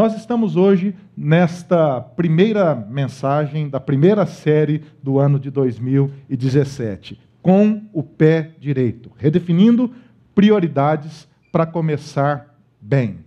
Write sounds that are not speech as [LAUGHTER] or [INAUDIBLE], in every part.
Nós estamos hoje nesta primeira mensagem da primeira série do ano de 2017, com o pé direito, redefinindo prioridades para começar bem.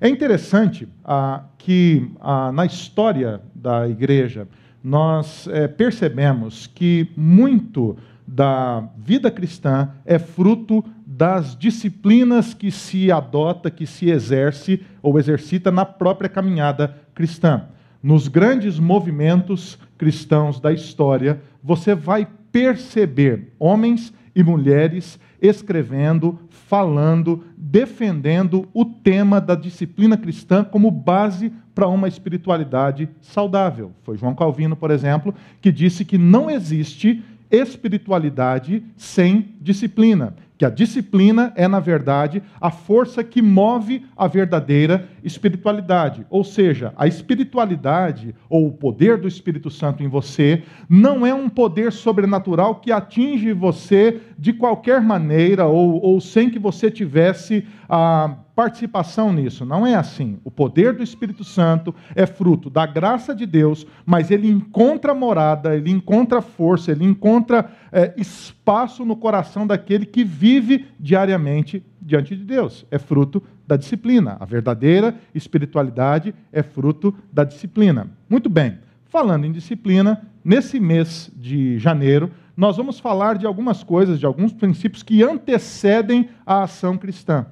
É interessante ah, que ah, na história da igreja nós eh, percebemos que muito da vida cristã é fruto das disciplinas que se adota, que se exerce ou exercita na própria caminhada cristã. Nos grandes movimentos cristãos da história, você vai perceber homens e mulheres escrevendo, falando, defendendo o tema da disciplina cristã como base para uma espiritualidade saudável. Foi João Calvino, por exemplo, que disse que não existe espiritualidade sem disciplina que a disciplina é, na verdade, a força que move a verdadeira espiritualidade. Ou seja, a espiritualidade, ou o poder do Espírito Santo em você, não é um poder sobrenatural que atinge você de qualquer maneira, ou, ou sem que você tivesse. Ah, participação nisso. Não é assim. O poder do Espírito Santo é fruto da graça de Deus, mas ele encontra morada, ele encontra força, ele encontra é, espaço no coração daquele que vive diariamente diante de Deus. É fruto da disciplina. A verdadeira espiritualidade é fruto da disciplina. Muito bem. Falando em disciplina, nesse mês de janeiro, nós vamos falar de algumas coisas, de alguns princípios que antecedem a ação cristã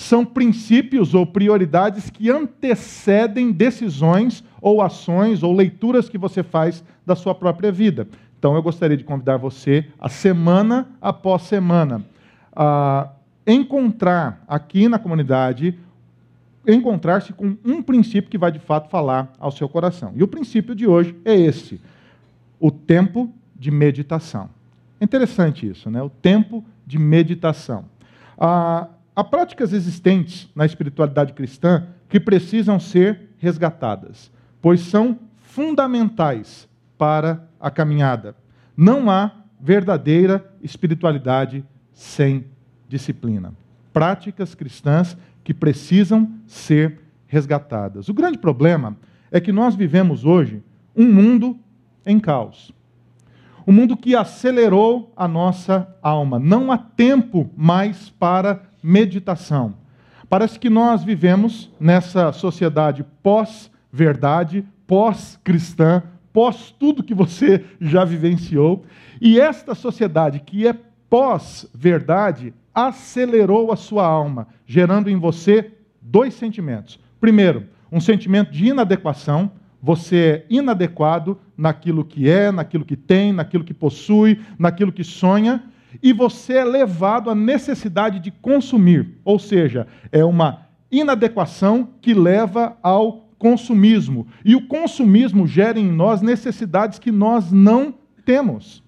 são princípios ou prioridades que antecedem decisões ou ações ou leituras que você faz da sua própria vida. Então, eu gostaria de convidar você a semana após semana a encontrar aqui na comunidade, encontrar-se com um princípio que vai de fato falar ao seu coração. E o princípio de hoje é esse: o tempo de meditação. É interessante isso, né? O tempo de meditação. Ah, Há práticas existentes na espiritualidade cristã que precisam ser resgatadas, pois são fundamentais para a caminhada. Não há verdadeira espiritualidade sem disciplina. Práticas cristãs que precisam ser resgatadas. O grande problema é que nós vivemos hoje um mundo em caos. Um mundo que acelerou a nossa alma. Não há tempo mais para meditação. Parece que nós vivemos nessa sociedade pós-verdade, pós-cristã, pós tudo que você já vivenciou, e esta sociedade que é pós-verdade acelerou a sua alma, gerando em você dois sentimentos. Primeiro, um sentimento de inadequação, você é inadequado naquilo que é, naquilo que tem, naquilo que possui, naquilo que sonha, e você é levado à necessidade de consumir, ou seja, é uma inadequação que leva ao consumismo. E o consumismo gera em nós necessidades que nós não temos.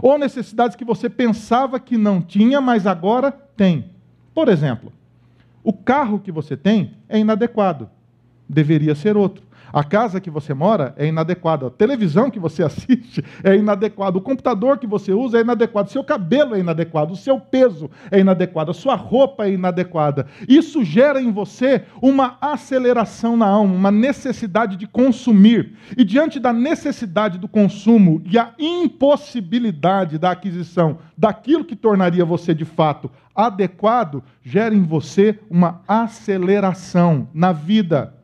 Ou necessidades que você pensava que não tinha, mas agora tem. Por exemplo, o carro que você tem é inadequado, deveria ser outro. A casa que você mora é inadequada. A televisão que você [LAUGHS] assiste é inadequada. O computador que você usa é inadequado. Seu cabelo é inadequado. O seu peso é inadequado. A sua roupa é inadequada. Isso gera em você uma aceleração na alma, uma necessidade de consumir. E diante da necessidade do consumo e a impossibilidade da aquisição daquilo que tornaria você de fato adequado, gera em você uma aceleração na vida.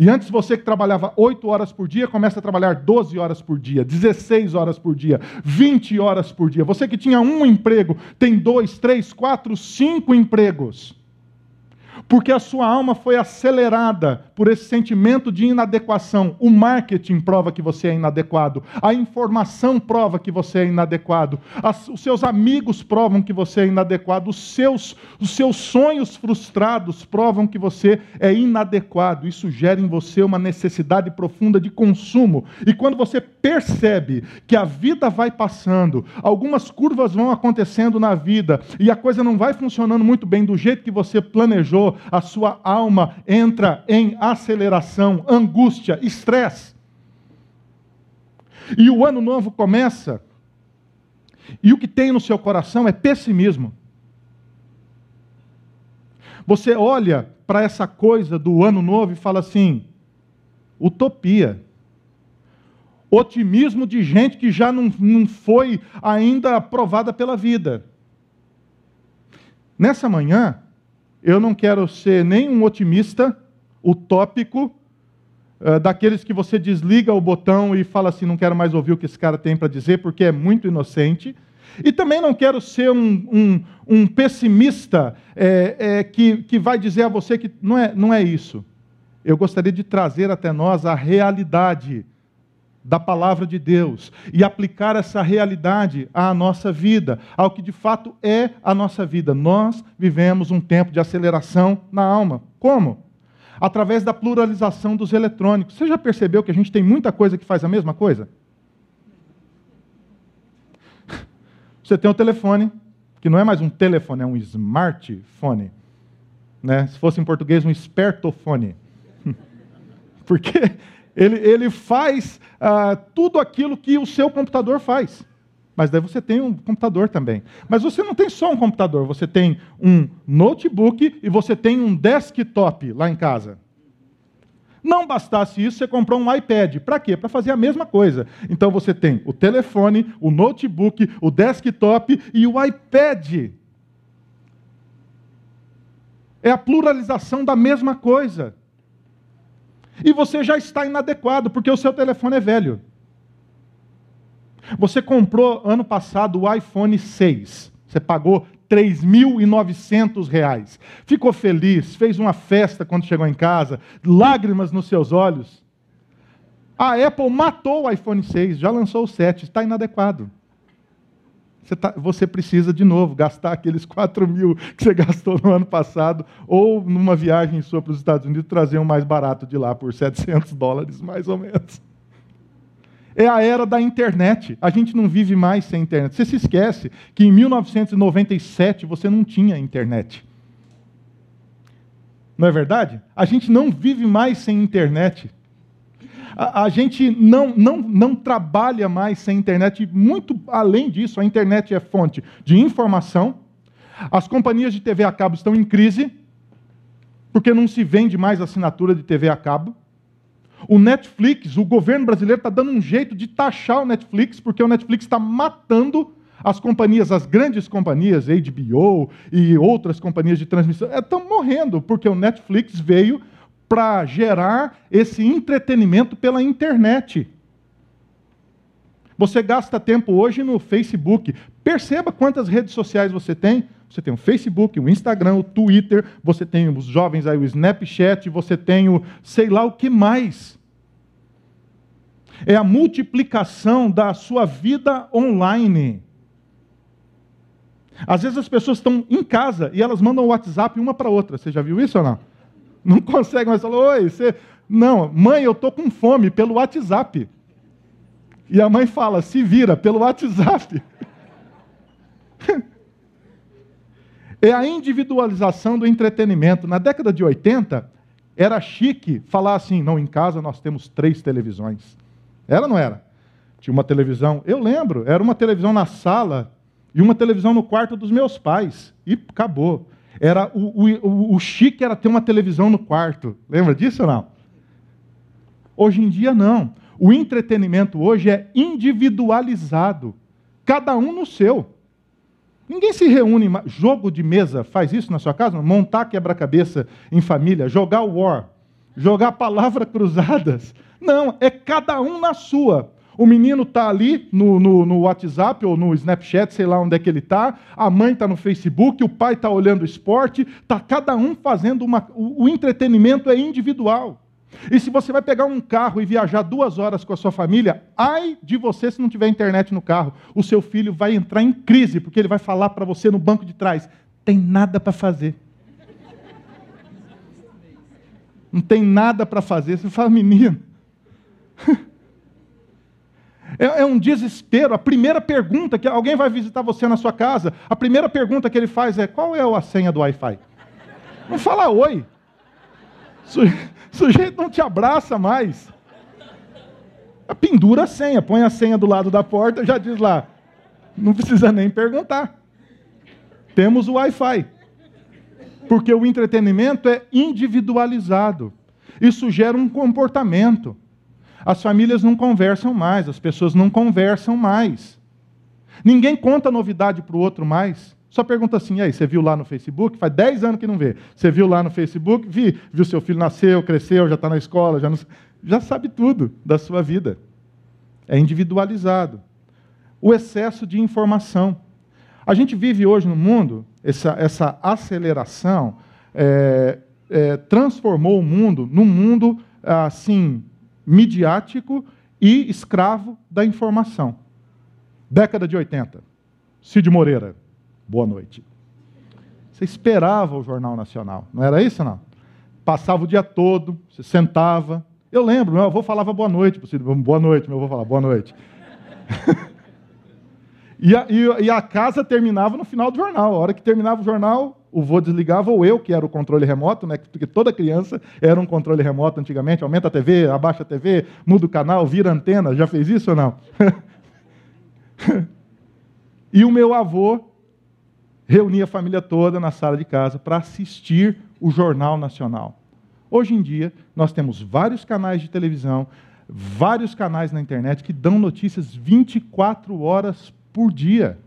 E antes você que trabalhava 8 horas por dia, começa a trabalhar 12 horas por dia, 16 horas por dia, 20 horas por dia. Você que tinha um emprego, tem dois, três, quatro, cinco empregos porque a sua alma foi acelerada por esse sentimento de inadequação. O marketing prova que você é inadequado, a informação prova que você é inadequado, As, os seus amigos provam que você é inadequado, os seus, os seus sonhos frustrados provam que você é inadequado. Isso gera em você uma necessidade profunda de consumo. E quando você percebe que a vida vai passando, algumas curvas vão acontecendo na vida e a coisa não vai funcionando muito bem do jeito que você planejou, a sua alma entra em aceleração, angústia, estresse. E o ano novo começa, e o que tem no seu coração é pessimismo. Você olha para essa coisa do ano novo e fala assim: utopia. Otimismo de gente que já não, não foi ainda aprovada pela vida. Nessa manhã, eu não quero ser nem um otimista utópico, uh, daqueles que você desliga o botão e fala assim: não quero mais ouvir o que esse cara tem para dizer, porque é muito inocente. E também não quero ser um, um, um pessimista é, é, que, que vai dizer a você que não é, não é isso. Eu gostaria de trazer até nós a realidade da palavra de Deus e aplicar essa realidade à nossa vida, ao que de fato é a nossa vida. Nós vivemos um tempo de aceleração na alma. Como? Através da pluralização dos eletrônicos. Você já percebeu que a gente tem muita coisa que faz a mesma coisa? [LAUGHS] Você tem um telefone, que não é mais um telefone, é um smartphone. Né? Se fosse em português, um espertofone. [LAUGHS] Porque ele, ele faz ah, tudo aquilo que o seu computador faz. Mas daí você tem um computador também. Mas você não tem só um computador, você tem um notebook e você tem um desktop lá em casa. Não bastasse isso, você comprou um iPad. Para quê? Para fazer a mesma coisa. Então você tem o telefone, o notebook, o desktop e o iPad. É a pluralização da mesma coisa. E você já está inadequado, porque o seu telefone é velho. Você comprou ano passado o iPhone 6. Você pagou 3.900 reais. Ficou feliz, fez uma festa quando chegou em casa, lágrimas nos seus olhos. A Apple matou o iPhone 6, já lançou o 7, está inadequado. Você, tá, você, precisa, de novo, gastar aqueles 4 mil que você [LAUGHS] gastou no ano passado, ou numa viagem sua para os Estados Unidos, trazer um mais barato de lá por 700 dólares, mais ou menos. É a era da internet. A gente não vive mais sem internet. Você se esquece que em 1997 você não tinha internet. Não é verdade? A gente não vive mais sem internet. A, a, gente não, não, não trabalha mais sem internet. Muito além disso, a internet é fonte de informação. As companhias de TV a cabo estão em crise, porque não se vende mais assinatura de TV a cabo. O Netflix, o governo brasileiro está dando um jeito de taxar o Netflix, porque o Netflix está matando as companhias, as grandes companhias, HBO e outras companhias de transmissão, estão é, morrendo, porque o Netflix veio para gerar esse entretenimento pela internet. Você gasta tempo hoje no Facebook. Perceba quantas redes sociais você tem. Você tem o Facebook, o Instagram, o Twitter, você tem os jovens aí, o Snapchat, você tem o sei lá o que mais. É a multiplicação da sua vida online. Às vezes as pessoas estão em casa e elas mandam o WhatsApp uma para outra. Você já viu isso ou não? Não [LAUGHS] consegue mais falar, oi, você. Não, mãe, eu estou com fome pelo WhatsApp. E a mãe fala: se vira pelo WhatsApp. [LAUGHS] é a individualização do entretenimento. Na década de 80, era chique falar assim: não, em casa nós temos três televisões. Era ou não era? Tinha uma televisão, eu lembro, era uma televisão na sala e uma televisão no quarto dos meus pais. E acabou. Era o, o, o chique era ter uma televisão no quarto. Lembra disso ou não? Hoje em dia não. O entretenimento hoje é individualizado, cada um no seu. Ninguém se reúne, jogo de mesa, faz isso na sua casa? Montar quebra-cabeça em família, jogar war, jogar palavras cruzadas. Não, é cada um na sua. O menino está ali no, no, no, WhatsApp ou no Snapchat, sei lá onde é que ele está. A mãe está no Facebook, o pai está olhando esporte. Está cada um fazendo uma. O, o entretenimento é individual. E se você vai pegar um carro e viajar duas horas com a sua família, ai de você se não tiver internet no carro. O seu filho vai entrar em crise, porque ele vai falar para você no banco de trás: tem nada para fazer. Não tem nada para fazer. Você fala, menino. [LAUGHS] É, é, um desespero. A primeira pergunta que alguém vai visitar você na sua casa, a primeira pergunta que ele faz é: qual é a senha do Wi-Fi? Não fala oi sujeito não te abraça mais. Pendura a senha, põe a senha do lado da porta, já diz lá. Não precisa nem perguntar. Temos o Wi-Fi. Porque o entretenimento é individualizado. Isso gera um comportamento. As famílias não conversam mais, as pessoas não conversam mais. Ninguém conta novidade para o outro mais. Só pergunta assim, e aí, você viu lá no Facebook? Faz 10 anos que não vê. Você viu lá no Facebook? Vi, viu seu filho nasceu, cresceu, já está na escola, já, não... já sabe tudo da sua vida. É individualizado. O excesso de informação. A gente vive hoje no mundo, essa, essa aceleração é, é, transformou o mundo num mundo assim midiático e escravo da informação. Década de 80. Cid Moreira, boa noite. Você esperava o Jornal Nacional, não era isso, não? Passava o dia todo, você sentava. Eu lembro, meu avô falava boa noite, boa noite, meu avô falava boa noite. [LAUGHS] e, a, e, e a casa terminava no final do jornal. A hora que terminava o jornal, o vô desligava, ou eu, que era o controle remoto, né? porque toda criança era um controle remoto antigamente, aumenta a TV, abaixa a TV, muda o canal, vira antena, já fez isso ou não? [LAUGHS] e o meu avô reunia a família toda na sala de casa para assistir o Jornal Nacional. Hoje em dia, nós temos vários canais de televisão, vários canais na internet que dão notícias 24 horas por dia.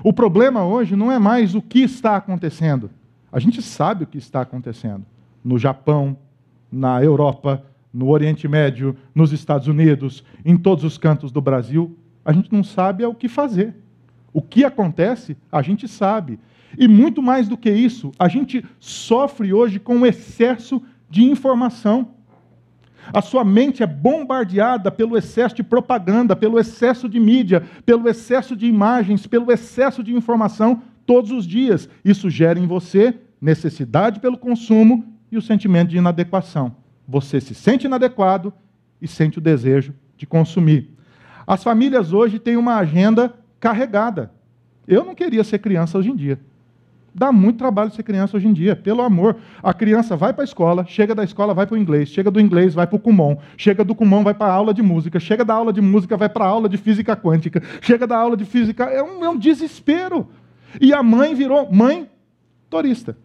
O problema hoje não é mais o que está acontecendo. A gente sabe o que está acontecendo no Japão, na Europa, no Oriente Médio, nos Estados Unidos, em todos os cantos do Brasil. A gente não sabe é o que fazer. O que acontece, a gente sabe. E muito mais do que isso, a gente sofre hoje com o excesso de informação. A sua mente é bombardeada pelo excesso de propaganda, pelo excesso de mídia, pelo excesso de imagens, pelo excesso de informação todos os dias. Isso gera em você necessidade pelo consumo e o sentimento de inadequação. Você se sente inadequado e sente o desejo de consumir. As famílias hoje têm uma agenda carregada. Eu não queria ser criança hoje em dia. Dá muito trabalho ser criança hoje em dia, pelo amor. A criança vai para a escola, chega da escola, vai para o inglês, chega do inglês, vai para o Kumon, chega do Kumon, vai para a aula de música, chega da aula de música, vai para a aula de física quântica, chega da aula de física. É um, é um desespero. E a mãe virou mãe torista.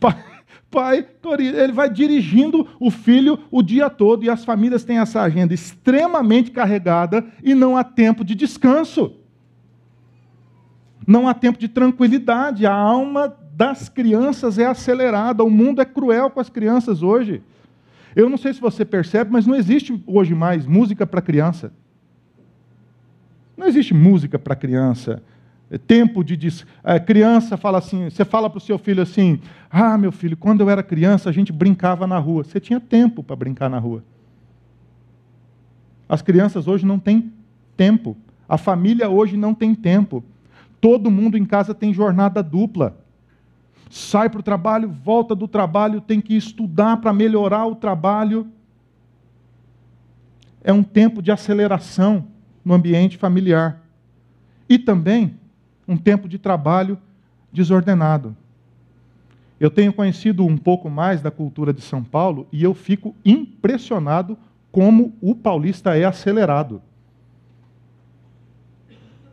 Pai, pai. Ele vai dirigindo o filho o dia todo e as famílias têm essa agenda extremamente carregada e não há tempo de descanso. Não há tempo de tranquilidade, a alma das crianças é acelerada, o mundo é cruel com as crianças hoje. Eu não sei se você percebe, mas não existe hoje mais música para criança. Não existe música para criança. É tempo de dis... é, criança fala assim, você fala para o seu filho assim: "Ah, meu filho, quando eu era criança a gente brincava na rua". Você tinha tempo para brincar na rua. As crianças hoje não têm tempo. A família hoje não tem tempo. Todo mundo em casa tem jornada dupla. Sai para o trabalho, volta do trabalho, tem que estudar para melhorar o trabalho. É um tempo de aceleração no ambiente familiar. E também um tempo de trabalho desordenado. Eu tenho conhecido um pouco mais da cultura de São Paulo e eu fico impressionado como o paulista é acelerado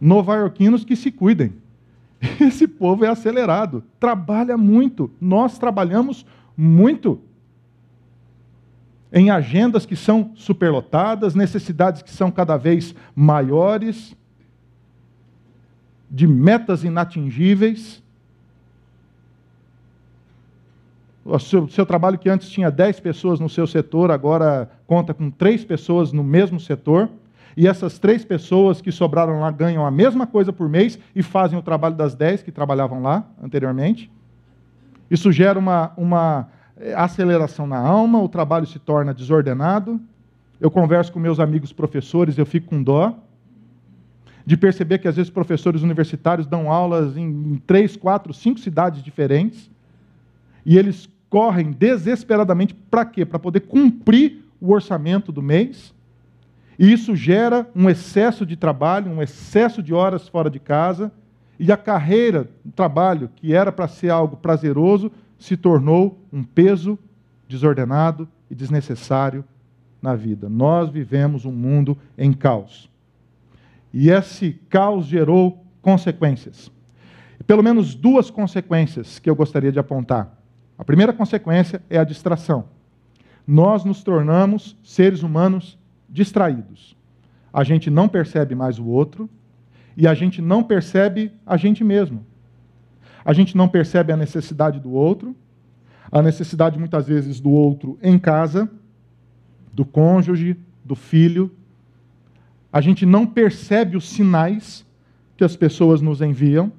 nova-iorquinos que se cuidem. [LAUGHS] Esse povo é acelerado, trabalha muito. Nós trabalhamos muito em agendas que são superlotadas, necessidades que são cada vez maiores, de metas inatingíveis. O seu, seu, trabalho que antes tinha 10 pessoas no seu setor, agora conta com 3 pessoas no mesmo setor e essas três pessoas que sobraram lá ganham a mesma coisa por mês e fazem o trabalho das dez que trabalhavam lá anteriormente. Isso gera uma, uma eh, aceleração na alma, o trabalho se torna desordenado. Eu converso com meus amigos professores, eu fico com dó de perceber que às vezes professores universitários dão aulas em três, quatro, cinco cidades diferentes e eles correm desesperadamente para quê? Para poder cumprir o orçamento do mês e isso gera um excesso de trabalho, um excesso de horas fora de casa, e a carreira, o trabalho, que era para ser algo prazeroso, se tornou um peso desordenado e desnecessário na vida. Nós vivemos um mundo em caos. E esse caos gerou consequências. Pelo menos duas consequências que eu gostaria de apontar. A primeira consequência é a distração. Nós nos tornamos seres humanos distraídos. A gente não percebe mais o outro e a gente não percebe a gente mesmo. A gente não percebe a necessidade do outro, a necessidade muitas vezes do outro em casa, do cônjuge, do filho. A gente não percebe os sinais que as pessoas nos enviam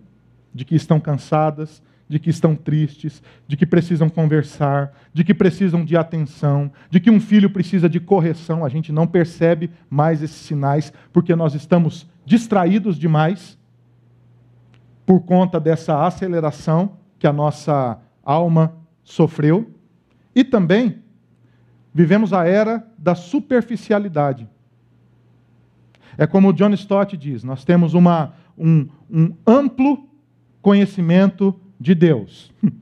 de que estão cansadas, de que estão tristes, de que precisam conversar, de que precisam de atenção, de que um filho precisa de correção. A gente não percebe mais esses sinais porque nós estamos distraídos demais por conta dessa aceleração que a nossa alma sofreu. E também vivemos a era da superficialidade. É como o John Stott diz: nós temos uma, um, um amplo conhecimento de Deus [LAUGHS]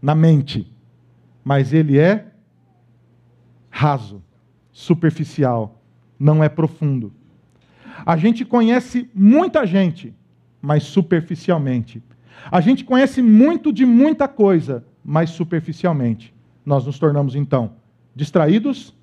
na mente, mas ele é raso, superficial, não é profundo. A gente conhece muita gente, mas superficialmente. A gente conhece muito de muita coisa, mas superficialmente. Nós nos tornamos, então, distraídos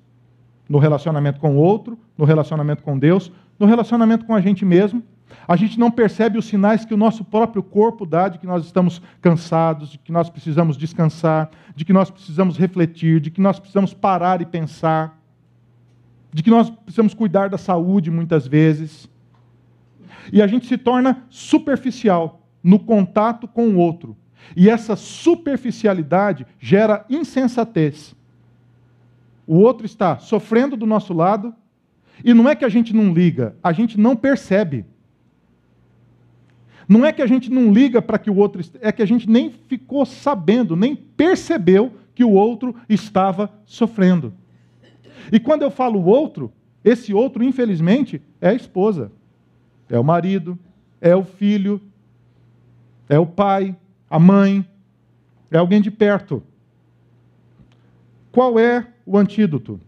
no relacionamento com o outro, no relacionamento com Deus, no relacionamento com a gente mesmo. A gente não percebe os sinais que o nosso próprio corpo dá de que nós estamos cansados, de que nós precisamos descansar, de que nós precisamos refletir, de que nós precisamos parar e pensar de que nós precisamos cuidar da saúde muitas vezes. E a gente se torna superficial no contato com o outro. E essa superficialidade gera insensatez. O outro está sofrendo do nosso lado, e não é que a gente não liga, a gente não percebe. Não é que a gente não liga para que o outro. É que a gente nem ficou sabendo, nem percebeu que o outro estava sofrendo. E quando eu falo outro, esse outro, infelizmente, é a esposa, é o marido, é o filho, é o pai, a mãe, é alguém de perto. Qual é o antídoto?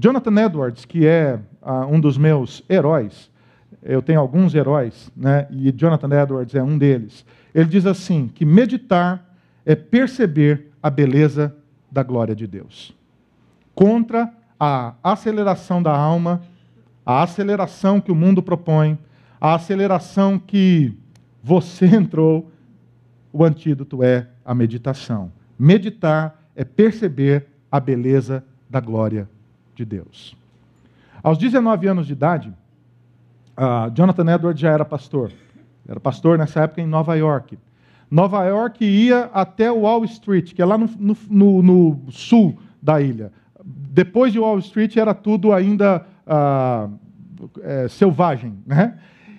Jonathan Edwards, que é uh, um dos meus heróis, eu tenho alguns heróis, né, e Jonathan Edwards é um deles. Ele diz assim: que meditar é perceber a beleza da glória de Deus. Contra a aceleração da alma, a aceleração que o mundo propõe, a aceleração que você [LAUGHS] entrou, o antídoto é a meditação. Meditar é perceber a beleza da glória de Deus. Aos 19 anos de idade, uh, Jonathan Edwards já era pastor. Era pastor nessa época em Nova York. Nova York ia até Wall Street, que é lá no, no, no, sul da ilha depois de Wall Street era tudo ainda ah, é, selvagem. Né?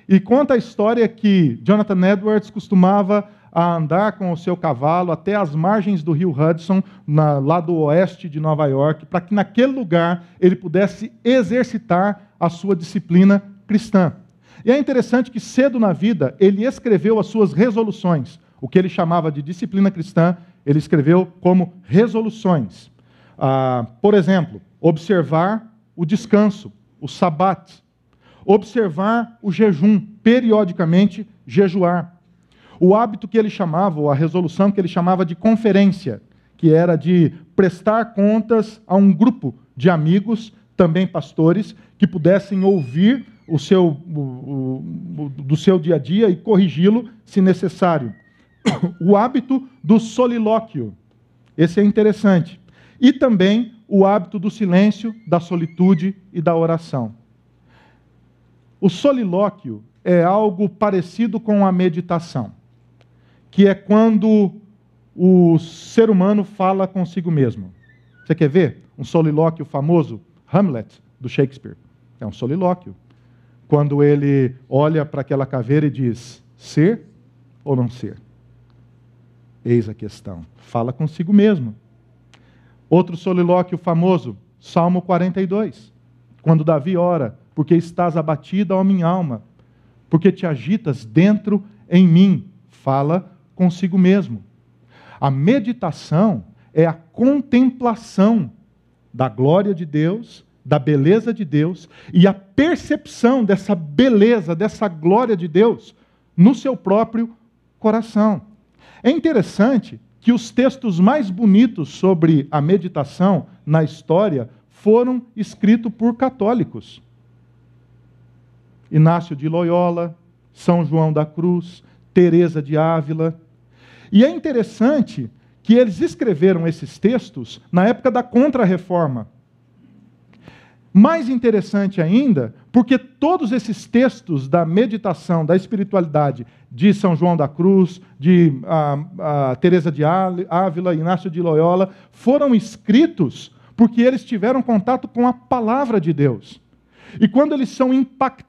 E conta a história que Jonathan Edwards costumava andar com o seu cavalo até as margens do rio Hudson, na, lá do oeste de Nova York, para que naquele lugar ele pudesse exercitar a sua disciplina cristã. E é interessante que cedo na vida ele escreveu as suas resoluções, o que ele chamava de disciplina cristã, ele escreveu como resoluções. Ah, por exemplo, observar o descanso, o sabat. Observar o jejum, periodicamente jejuar. O hábito que ele chamava, ou a resolução que ele chamava de conferência, que era de prestar contas a um grupo de amigos, também pastores, que pudessem ouvir o seu, o, o, do seu dia a dia e corrigi-lo se necessário. [COUGHS] O hábito do solilóquio. Esse é interessante e também o hábito do silêncio, da solitude e da oração. O solilóquio é algo parecido com a meditação, que é quando o ser humano fala consigo mesmo. Você quer ver um solilóquio famoso? Hamlet, do Shakespeare. É um solilóquio. Quando ele olha para aquela caveira e diz: ser ou não ser? Eis a questão. Fala consigo mesmo. Outro solilóquio famoso, Salmo 42, quando Davi ora, porque estás abatida, ó minha alma, porque te agitas dentro em mim, fala consigo mesmo. A meditação é a contemplação da glória de Deus, da beleza de Deus e a percepção dessa beleza, dessa glória de Deus no seu próprio coração. É interessante que os textos mais bonitos sobre a meditação na história foram escritos por católicos. Inácio de Loyola, São João da Cruz, Teresa de Ávila. E é interessante que eles escreveram esses textos na época da Contra-Reforma. Mais interessante ainda, porque todos esses textos da meditação, da espiritualidade de São João da Cruz, de a, a Teresa de Ávila, Inácio de Loyola, foram escritos porque eles tiveram contato com a palavra de Deus. E quando eles são impactados,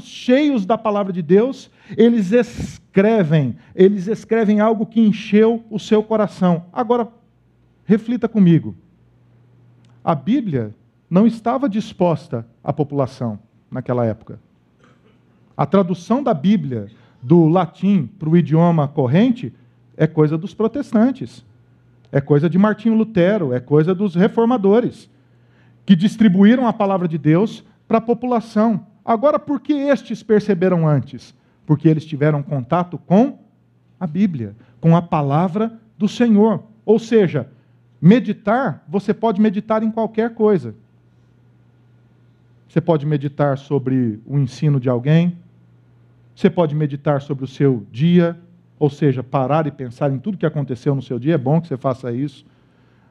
cheios da palavra de Deus, eles escrevem, eles escrevem algo que encheu o seu coração. Agora, reflita comigo. A Bíblia não estava disposta à população naquela época. A tradução da Bíblia do latim para o idioma corrente é coisa dos protestantes, é coisa de Martinho Lutero, é coisa dos reformadores, que distribuíram a palavra de Deus para a população. Agora, por que estes perceberam antes? Porque eles tiveram contato com a Bíblia, com a palavra do Senhor. Ou seja, meditar, você pode meditar em qualquer coisa. Você pode meditar sobre o ensino de alguém. Você pode meditar sobre o seu dia, ou seja, parar e pensar em tudo que aconteceu no seu dia. É bom que você faça isso.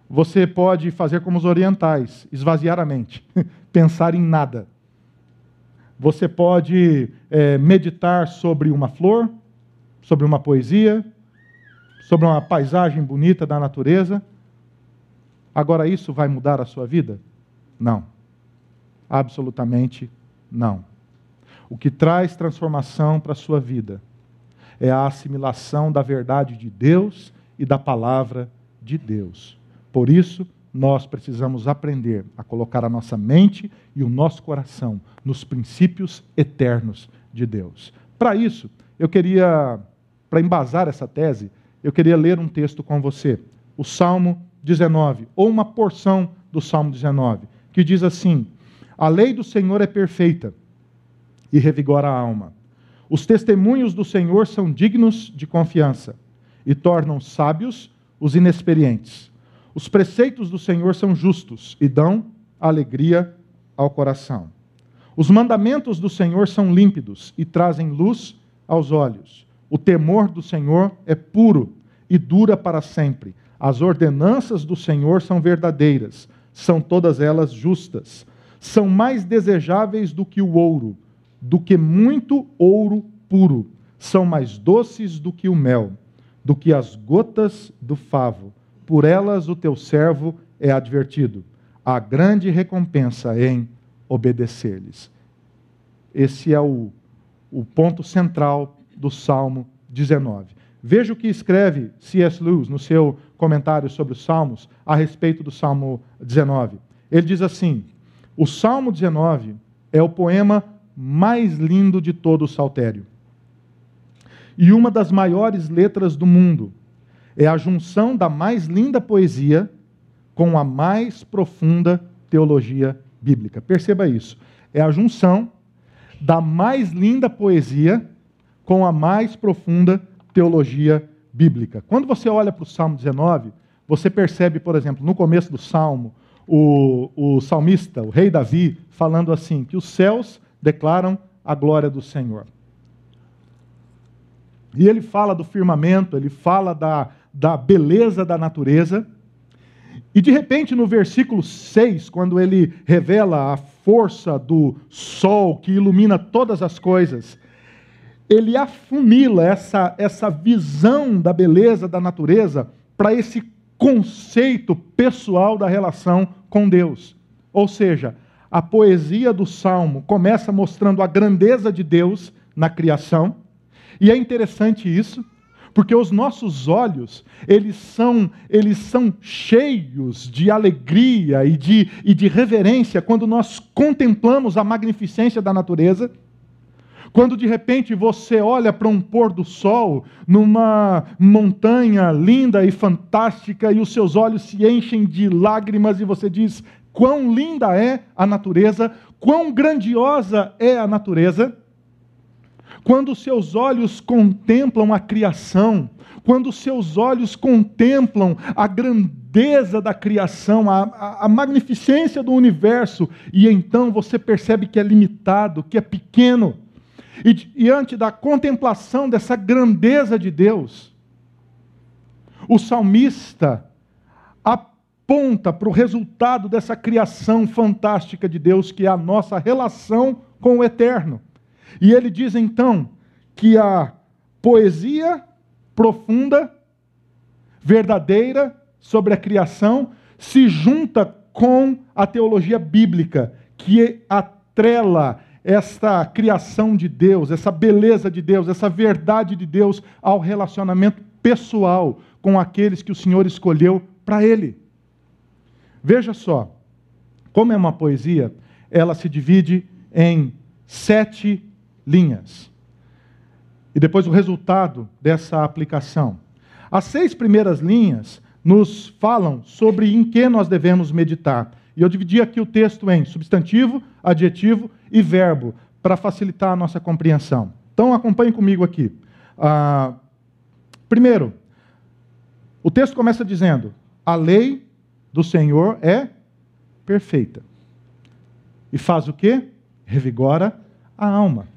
Você pode fazer como os orientais, esvaziar a mente, [LAUGHS] pensar em nada. Você pode é, meditar sobre uma flor, sobre uma poesia, sobre uma paisagem bonita da natureza. Agora, isso vai mudar a sua vida? Não. Absolutamente não. O que traz transformação para a sua vida é a assimilação da verdade de Deus e da palavra de Deus. Por isso, nós precisamos aprender a colocar a nossa mente e o nosso coração nos princípios eternos de Deus. Para isso, eu queria, para embasar essa tese, eu queria ler um texto com você, o Salmo 19, ou uma porção do Salmo 19, que diz assim: a lei do Senhor é perfeita e revigora a alma. Os testemunhos do Senhor são dignos de confiança e tornam sábios os inexperientes. Os preceitos do Senhor são justos e dão alegria ao coração. Os mandamentos do Senhor são límpidos e trazem luz aos olhos. O temor do Senhor é puro e dura para sempre. As ordenanças do Senhor são verdadeiras, são todas elas justas são mais desejáveis do que o ouro, do que muito ouro puro, são mais doces do que o mel, do que as gotas do favo. Por elas o teu servo é advertido. Há grande recompensa em obedecer-lhes. Esse é o, o ponto central do Salmo 19. Veja o que escreve C.S. Lewis no seu comentário sobre os Salmos a respeito do Salmo 19. Ele diz assim: o Salmo 19 é o poema mais lindo de todo o saltério. E uma das maiores letras do mundo. É a junção da mais linda poesia com a mais profunda teologia bíblica. Perceba isso. É a junção da mais linda poesia com a mais profunda teologia bíblica. Quando você olha para o Salmo 19, você percebe, por exemplo, no começo do Salmo, o, o salmista, o rei Davi, falando assim: que os céus declaram a glória do Senhor. E ele fala do firmamento, ele fala da, da beleza da natureza. E de repente, no versículo 6, quando ele revela a força do sol que ilumina todas as coisas, ele afunila essa, essa visão da beleza da natureza para esse conceito pessoal da relação com Deus. Ou seja, a poesia do salmo começa mostrando a grandeza de Deus na criação, e é interessante isso, porque os nossos olhos, eles são, eles são cheios de alegria e de, e de reverência quando nós contemplamos a magnificência da natureza. Quando de repente você olha para um pôr do sol numa montanha linda e fantástica e os seus olhos se enchem de lágrimas e você diz: quão linda é a natureza, quão grandiosa é a natureza. Quando seus olhos contemplam a criação, quando seus olhos contemplam a grandeza da criação, a, a, a, magnificência do universo, e então você percebe que é limitado, que é pequeno, e diante da contemplação dessa grandeza de Deus, o salmista aponta para o resultado dessa criação fantástica de Deus, que é a nossa relação com o eterno. E ele diz então que a poesia profunda, verdadeira sobre a criação se junta com a teologia bíblica, que atrela esta criação de Deus, essa beleza de Deus, essa verdade de Deus ao relacionamento pessoal com aqueles que o Senhor escolheu para ele. Veja só, como é uma poesia, ela se divide em sete linhas. E depois o resultado dessa aplicação. As seis primeiras linhas nos falam sobre em que nós devemos meditar. E eu dividi aqui o texto em substantivo, adjetivo e verbo, para facilitar a nossa compreensão. Então acompanhe comigo aqui. Ah, primeiro, o texto começa dizendo: a lei do Senhor é perfeita. E faz o quê? Revigora a alma.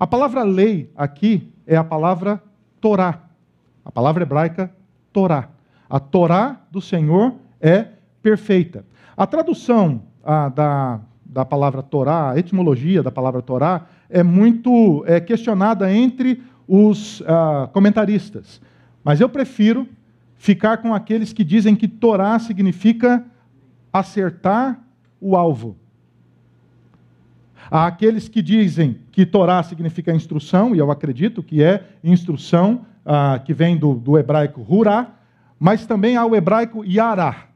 A palavra lei aqui é a palavra Torá. A palavra hebraica Torá. A Torá do Senhor é perfeita. A tradução a, da, da palavra Torá, a etimologia da palavra Torá, é muito é, questionada entre os ah, comentaristas. Mas eu prefiro ficar com aqueles que dizem que Torá significa acertar o alvo. Há aqueles que dizem que Torá significa instrução, e eu acredito que é instrução ah, que vem do, do hebraico Hurá, mas também há o hebraico Yará,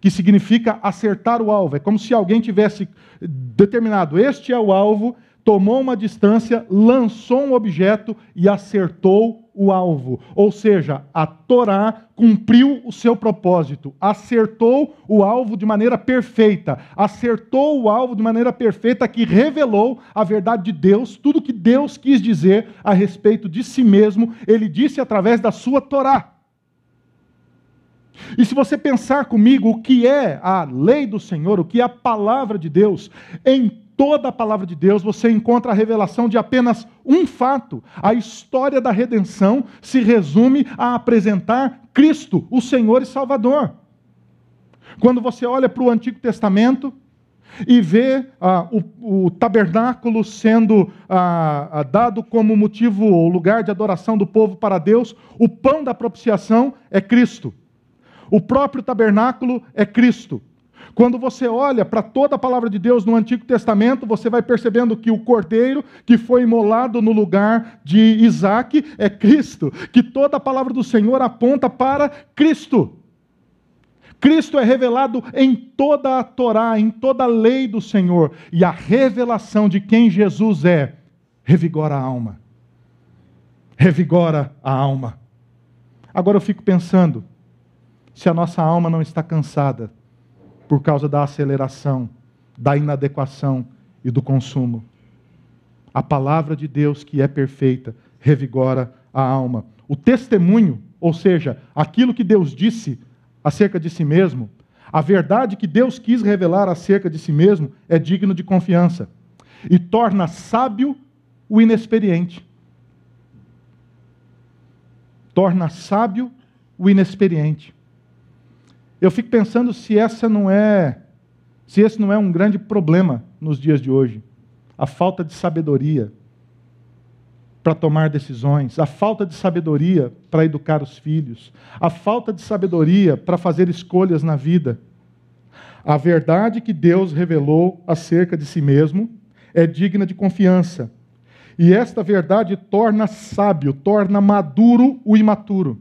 que significa acertar o alvo. É como se alguém tivesse determinado: este é o alvo, tomou uma distância, lançou um objeto e acertou o alvo. Ou seja, a Torá cumpriu o seu propósito, acertou o alvo de maneira perfeita, acertou o alvo de maneira perfeita que revelou a verdade de Deus, tudo que Deus quis dizer a respeito de si mesmo, ele disse através da sua Torá. E se você pensar comigo o que é a lei do Senhor, o que é a palavra de Deus, em toda a palavra de Deus você encontra a revelação de apenas um fato. A história da redenção se resume a apresentar Cristo, o Senhor e Salvador. Quando você olha para o Antigo Testamento e vê ah, o, o, tabernáculo sendo ah, ah, dado como motivo ou lugar de adoração do povo para Deus, o pão da propiciação é Cristo. O próprio tabernáculo é Cristo. Quando você olha para toda a palavra de Deus no Antigo Testamento, você vai percebendo que o cordeiro que foi imolado no lugar de Isaac é Cristo, que toda a palavra do Senhor aponta para Cristo. Cristo é revelado em toda a Torá, em toda a lei do Senhor, e a revelação de quem Jesus é revigora a alma. Revigora a alma. Agora eu fico pensando, se a nossa alma não está cansada, por causa da aceleração, da inadequação e do consumo. A palavra de Deus, que é perfeita, revigora a alma. O testemunho, ou seja, aquilo que Deus disse acerca de si mesmo, a verdade que Deus quis revelar acerca de si mesmo, é digno de confiança e torna sábio o inexperiente. Torna sábio o inexperiente. Eu fico pensando se essa não é, se esse não é um grande problema nos dias de hoje. A falta de sabedoria para tomar decisões, a falta de sabedoria para educar os filhos, a falta de sabedoria para fazer escolhas na vida. A verdade que Deus revelou acerca de si mesmo é digna de confiança. E esta verdade torna sábio, torna maduro o imaturo.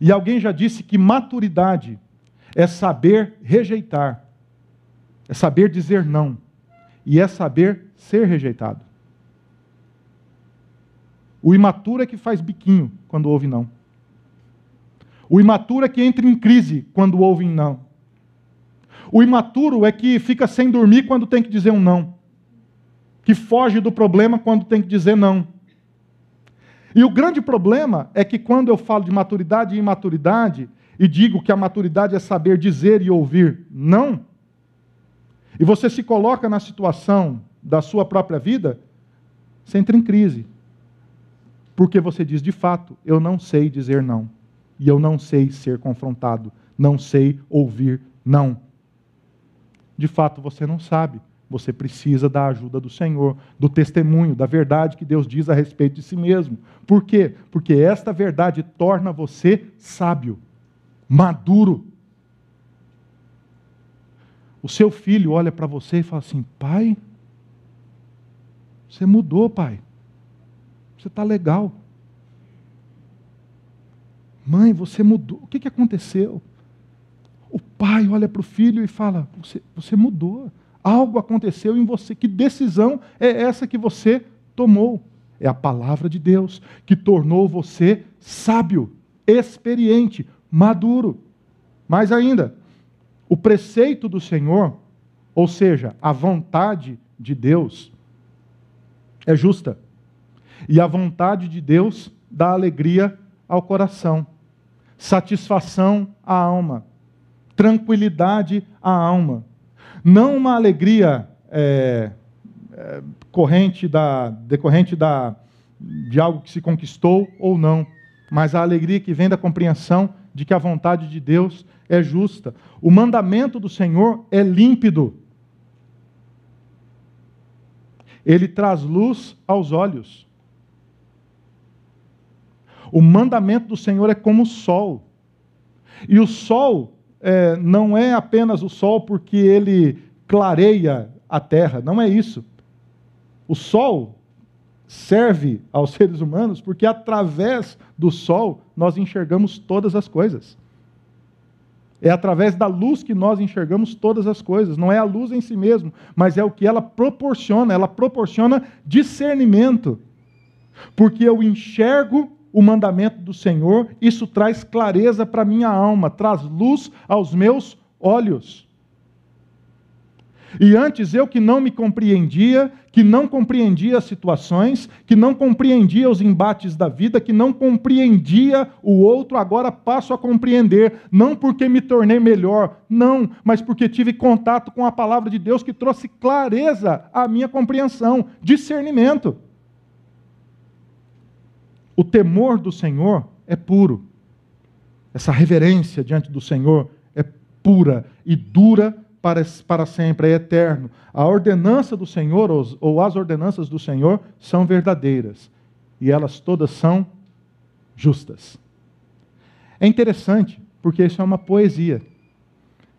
E alguém já disse que maturidade é saber rejeitar, é saber dizer não, e é saber ser rejeitado. O imaturo é que faz biquinho quando ouve não. O imaturo é que entra em crise quando ouve não. O imaturo é que fica sem dormir quando tem que dizer um não. que foge do problema quando tem que dizer não. E o grande problema é que quando eu falo de maturidade e imaturidade, e digo que a maturidade é saber dizer e ouvir não, e você se coloca na situação da sua própria vida, você entra em crise. Porque você diz, de fato, eu não sei dizer não. E eu não sei ser confrontado. Não sei ouvir não. De fato, você não sabe. Você precisa da ajuda do Senhor, do testemunho, da verdade que Deus diz a respeito de si mesmo. Por quê? Porque esta verdade torna você sábio, maduro. O seu filho olha para você e fala assim: pai, você mudou, pai. Você está legal. Mãe, você mudou. O que, que aconteceu? O pai olha para o filho e fala: você, você mudou. Algo aconteceu em você. Que decisão é essa que você tomou? É a palavra de Deus que tornou você sábio, experiente, maduro. Mais ainda, o preceito do Senhor, ou seja, a vontade de Deus, é justa. E a vontade de Deus dá alegria ao coração, satisfação à alma, tranquilidade à alma. Não uma alegria é, é, corrente da, decorrente da, de algo que se conquistou ou não, mas a alegria que vem da compreensão de que a vontade de Deus é justa. O mandamento do Senhor é límpido. Ele traz luz aos olhos. O mandamento do Senhor é como o sol. E o sol é, não é apenas o sol porque ele clareia a terra, não é isso. O sol serve aos seres humanos porque através do sol nós enxergamos todas as coisas. É através da luz que nós enxergamos todas as coisas. Não é a luz em si mesmo, mas é o que ela proporciona. Ela proporciona discernimento. Porque eu enxergo o mandamento do Senhor, isso traz clareza para minha alma, traz luz aos meus olhos. E antes eu que não me compreendia, que não compreendia as situações, que não compreendia os embates da vida, que não compreendia o outro, agora passo a compreender, não porque me tornei melhor, não, mas porque tive contato com a palavra de Deus que trouxe clareza à minha compreensão, discernimento. O temor do Senhor é puro. Essa reverência diante do Senhor é pura e dura para, para sempre, é eterno. A ordenança do Senhor, ou, as ordenanças do Senhor, são verdadeiras. E elas todas são justas. É interessante, porque isso é uma poesia.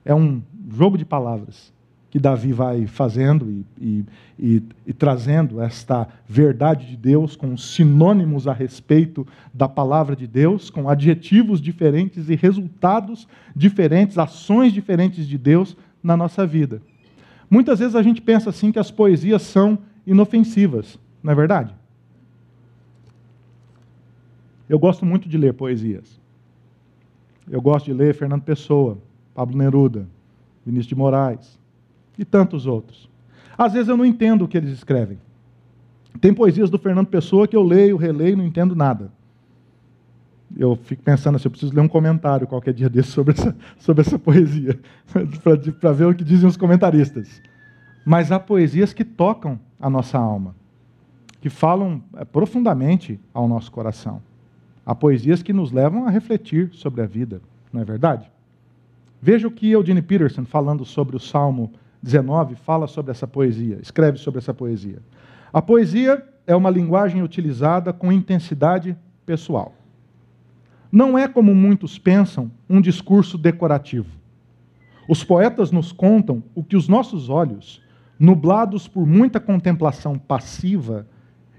É um jogo de palavras que Davi vai fazendo e, e, e, e, trazendo esta verdade de Deus com sinônimos a respeito da palavra de Deus, com adjetivos diferentes e resultados diferentes, ações diferentes de Deus na nossa vida. Muitas vezes a gente pensa assim que as poesias são inofensivas, não é verdade? Eu gosto muito de ler poesias. Eu gosto de ler Fernando Pessoa, Pablo Neruda, Vinícius de Moraes e tantos outros. Às vezes eu não entendo o que eles escrevem. Tem poesias do Fernando Pessoa que eu leio, releio e não entendo nada eu fico pensando assim, eu preciso ler um comentário qualquer dia desse sobre essa, sobre essa poesia, [LAUGHS] para ver o que dizem os comentaristas. Mas há poesias que tocam a nossa alma, que falam é, profundamente ao nosso coração. Há poesias que nos levam a refletir sobre a vida, não é verdade? Veja o que Eugene Peterson, falando sobre o Salmo 19, fala sobre essa poesia, escreve sobre essa poesia. A poesia é uma linguagem utilizada com intensidade pessoal não é, como muitos pensam, um discurso decorativo. Os poetas nos contam o que os nossos olhos, nublados por muita contemplação passiva,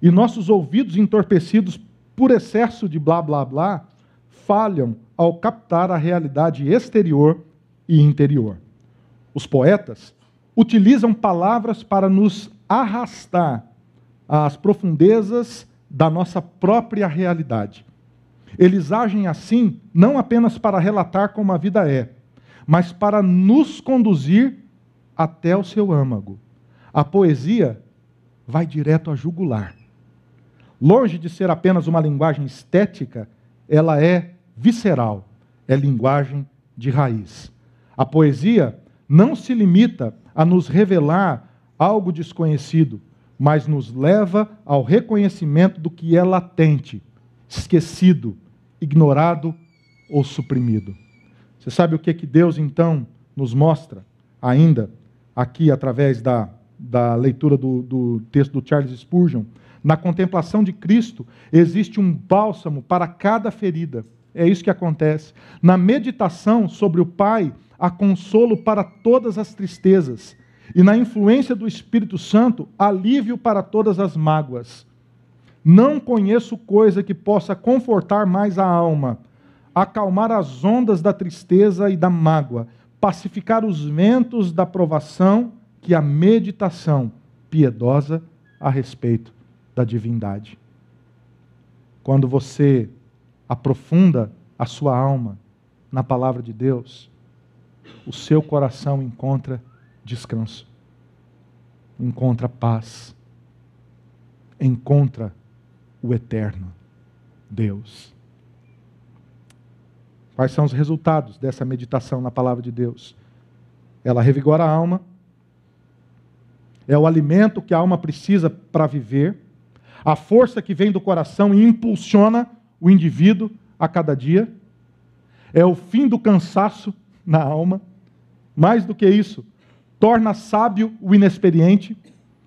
e nossos ouvidos entorpecidos por excesso de blá blá blá, falham ao captar a realidade exterior e interior. Os poetas utilizam palavras para nos arrastar às profundezas da nossa própria realidade eles agem assim não apenas para relatar como a vida é, mas para nos conduzir até o seu âmago. A poesia vai direto à jugular. Longe de ser apenas uma linguagem estética, ela é visceral, é linguagem de raiz. A poesia não se limita a nos revelar algo desconhecido, mas nos leva ao reconhecimento do que é latente, esquecido, ignorado ou suprimido. Você sabe o que, que Deus então nos mostra ainda aqui através da, da leitura do, do texto do Charles Spurgeon? Na contemplação de Cristo existe um bálsamo para cada ferida. É isso que acontece. Na meditação sobre o Pai, há consolo para todas as tristezas. E na influência do Espírito Santo, alívio para todas as mágoas. Não conheço coisa que possa confortar mais a alma, acalmar as ondas da tristeza e da mágoa, pacificar os ventos da provação, que a meditação piedosa a respeito da divindade. Quando você aprofunda a sua alma na palavra de Deus, o seu coração encontra descanso, encontra paz, encontra o eterno Deus. Quais são os resultados dessa meditação na palavra de Deus? Ela revigora a alma, é o alimento que a alma precisa para viver, a força que vem do coração e impulsiona o indivíduo a cada dia, é o fim do cansaço na alma. Mais do que isso, torna sábio o inexperiente,